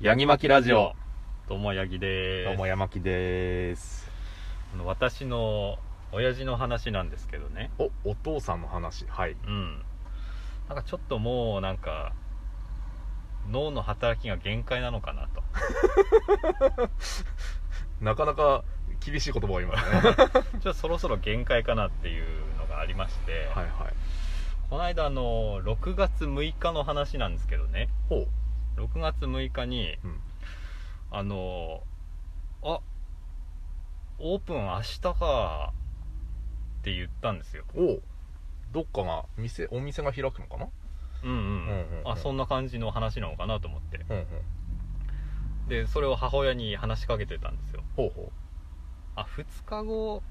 ヤギ巻きラジオ。どうもヤギでどうすも山木です。あの私の親父の話なんですけどね。おお父さんの話。はい。うん。なんかちょっともうなんか脳の働きが限界なのかなと。なかなか厳しい言葉を言いますね。ちょっとそろそろ限界かなっていうのがありまして、はいはい。この間あの6月6日の話なんですけどね。ほ6月6日にう、うん、あのあオープン明日かって言ったんですよ。おう。どっかが店お店が開くのかな？うんうん,、うんうんうん。あそんな感じの話なのかなと思って。うんうん。でそれを母親に話しかけてたんですよ。ほうほあ2日後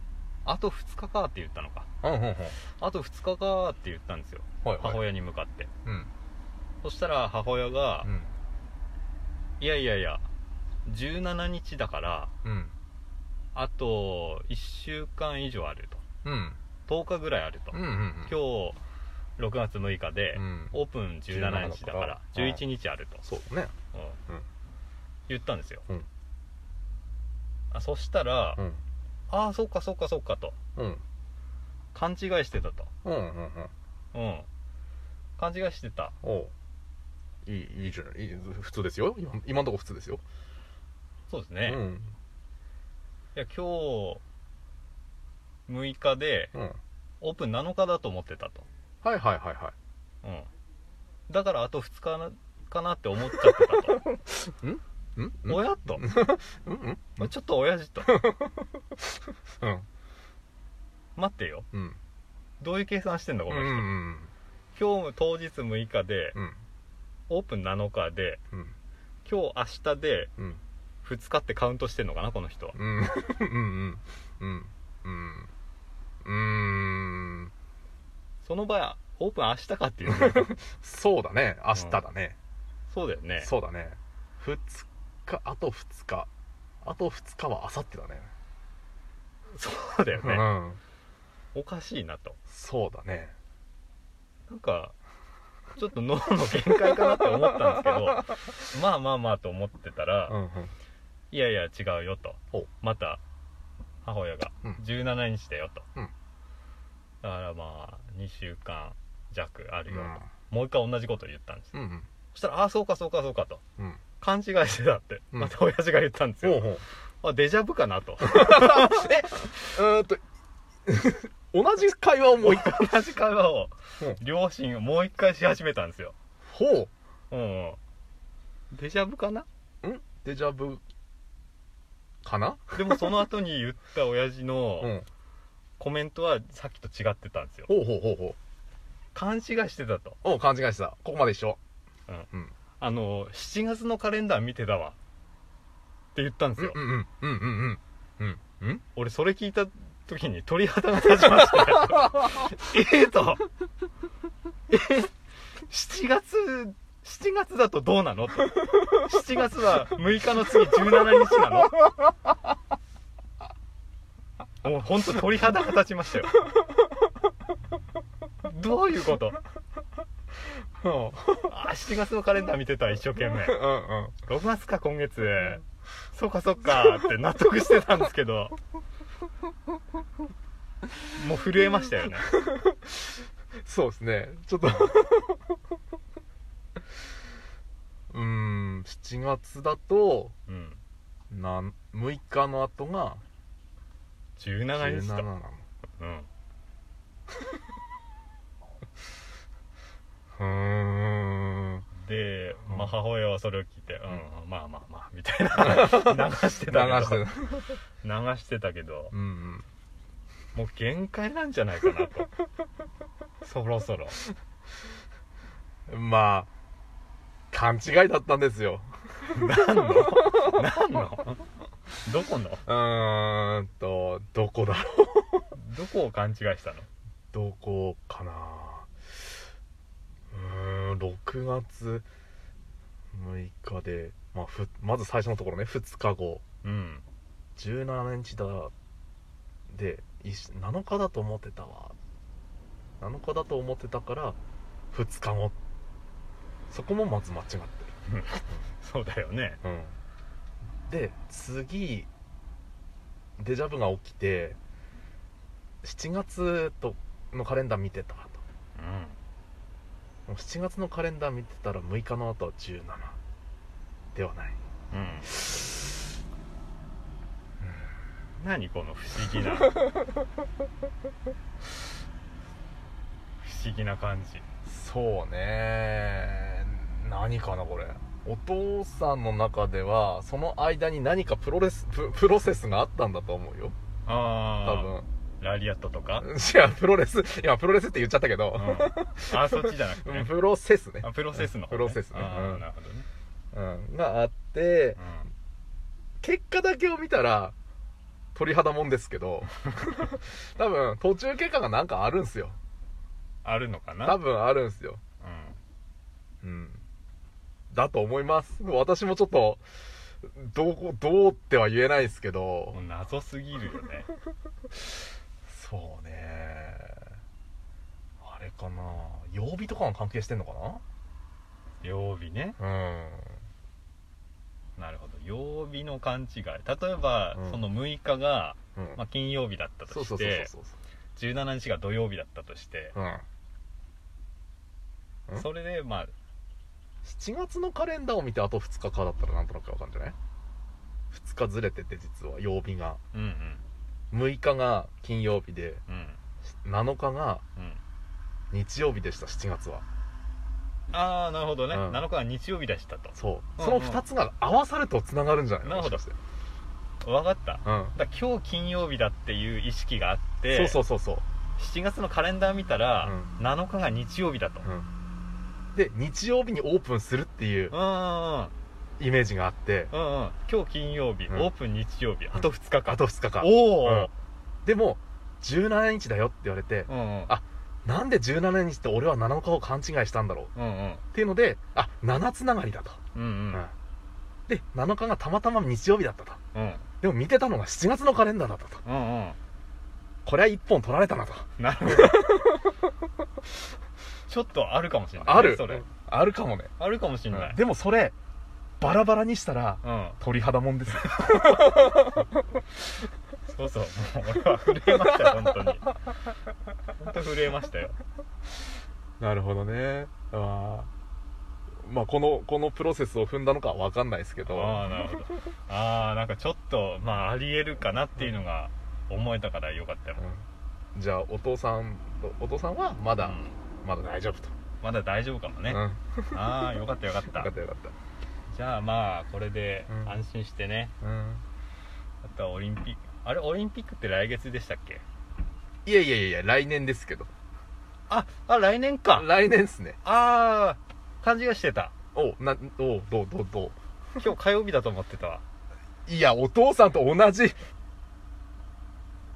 あと2日かって言ったのか。ううんうんうん。あと2日かって言ったんですよ。はいはい。母親に向かって。うん。そしたら母親がうん「いやいやいや17日だからうん。あと1週間以上ある」と。うん。10日ぐらいあると、うんうんうん。今日6月6日で、うん。オープン17日だから17 11日あると、そうだね。うん。うん。言ったんですよ、うん。あそしたら、うん。ああそっかそっかそっかと。うん。勘違いしてたと。うんうんうん。うん。勘違いしてた。おういいいいじゃないいい普通ですよ。今今のところ普通ですよ。そうですね、いうん。や今日6日でうん。オープン7日だと思ってたと、はいはいはいはい。うん、だからあと2日なかなって思っちゃってたと。うん？うん？親と。うん？うん？ちょっと親父と。うん。待ってよ。うん。どういう計算してんだこの人、うんうん今日当日6日でうんオープン7日でうん。今日明日でうん。2日ってカウントしてんのかなこの人は。うん。うんうんうん。うん。うん。その場合オープン明日かっていうね。そうだね。明日だね、そうだよね。そうだね。2日あと2日。あと2日は明後日だね。そうだよね、うん。おかしいなと。そうだね。なんかちょっと脳の限界かなって思ったんですけど まあまあまあと思ってたら、うんうん。いやいや違うよと。また母親がうん。17日だよと、うん。だからまあ2週間弱あるよと、うん。もう一回同じことを言ったんですうんうん。そしたら「ああそうかそうかそうか」と。うん。勘違いしてたってうん。また親父が言ったんですよ、ほうほう。あデジャブかなと。うーんと同じ会話をもう一回。同じ会話を。うん両親がもう一回し始めたんですよ。ほう。んうん。デジャブかな？うん？デジャブ。かな？でもその後に言った親父のうん。コメントはさっきと違ってたんですよ。ほうほうほうほう。勘違いしてたと。おう勘違いしてた。ここまで一緒。あの7月のカレンダー見てたわって言ったんですよ、うんうんうんうんうんうんうん。俺それ聞いた時に鳥肌が立ちまして ええとえ7月7月だとどうなの？と7月は6日の次17日なの？もうほんと鳥肌が立ちましたよ。どういうこと？うん。あ7月のカレンダー見てた一生懸命。うんうん。6月か今月。そっかそっかって納得してたんですけど もう震えましたよね。そうですね。ちょっと。うーん7月だとうん。なん6日の後が17 17日となの。うんうーんで、まあ、うん母親はそれを聞いて、うん、まあまあまあみたいな。流して流たけど。して流してたけど。うんうん。もう限界なんじゃないかなと。そろそろ。まあ。勘違いだったんですよ。何の？何の？どこの？うーんとどこだろう。どこを勘違いしたの？どこかな。うーん6月6日で、まあ、ふまず最初のところね2日後。うん。17日だでいし7日だと思ってたわ。7日だと思ってたから2日後そこもまず間違ってる。そうだよね。うん。で次デジャブが起きて7月とのカレンダー見てたと。うん7月のカレンダー見てたら6日の後は17ではない。うん。何この不思議な。不思議な感じ。そうね。何かなこれ。お父さんの中ではその間に何かプロレスププロセスがあったんだと思うよ。ああ多分ラリアットとか、うん、いやプロレス今プロレスって言っちゃったけど、あそっちじゃなくてね。プロセスね。あプロセスの方、ね、プロセスね。あなるほどね、うん、があって結果だけを見たら鳥肌もんですけど 多分途中経過がなんかあるんすよ。あるのかな？多分あるんすよ。うん。うん。だと思います。私もちょっとどうどうっては言えないですけど。謎すぎるよね そうね。あれかな。曜日とかが関係してんのか曜日ね。なうん。なるほど。曜日の勘違い。例えば、うん。その6日が、うん。まあ、金曜日だったとしそうそうそうてそう17日が土曜日だったとして、そううん。うん。それでまあ7月のカレンダーを見てあと2日かだったらなんとなくわかるんじゃない？2日ずれてて実は曜日が。うん6日が金曜日でうん。うん7日がうん。日曜日でした7月は。ああなるほどね、うん。7日は日曜日でしたと。そう。うんその2つが合わさるとつながるんじゃないなるほど。もしかして。分かった。うん。だから今日金曜日だっていう意識があってそうそうそうそう。7月のカレンダー見たら、う7日が日曜日だと、うん。で日曜日にオープンするっていう。うん、うんうんイメージがあってうんうん。今日金曜日、うん。オープン日曜日あと2日か、あと2日間おお、うん。でも17日だよって言われてうんうん。あなんで17日って俺は7日を勘違いしたんだろう？うんうん。っていうのであ7つながりだと、うんうん。で7日がたまたま日曜日だったと。うん。でも見てたのが7月のカレンダーだったと。うんうん。これは1本取られたなと。なるほど。ちょっとあるかもしれないね、ある。それ。あるかもね、あるかもしれない、でもそれバラバラにしたらうん。鳥肌もんですよ。そうそう。もう俺は震えましたよ本当に。本当震えましたよ。なるほどね。あー。まあこのこのプロセスを踏んだのかは分かんないですけど。ああなるほど。ああなんかちょっとまあありえるかなっていうのが思えたからよかったよ、うん。じゃあお父さんとお父さんはまだ、うん。まだ大丈夫と、まだ大丈夫かもね、うん、よああよかったよかった。かったよかっじゃあまあこれでうん。安心してね、た、うん、あとはオリンピック。あれオリンピックって来月でしたっけ？いやいやいや来年ですけど。ああ来年か。来年っすね。ああ勘違いしてた。おなおどうどうどう。今日火曜日だと思ってたわ。いやお父さんと同じ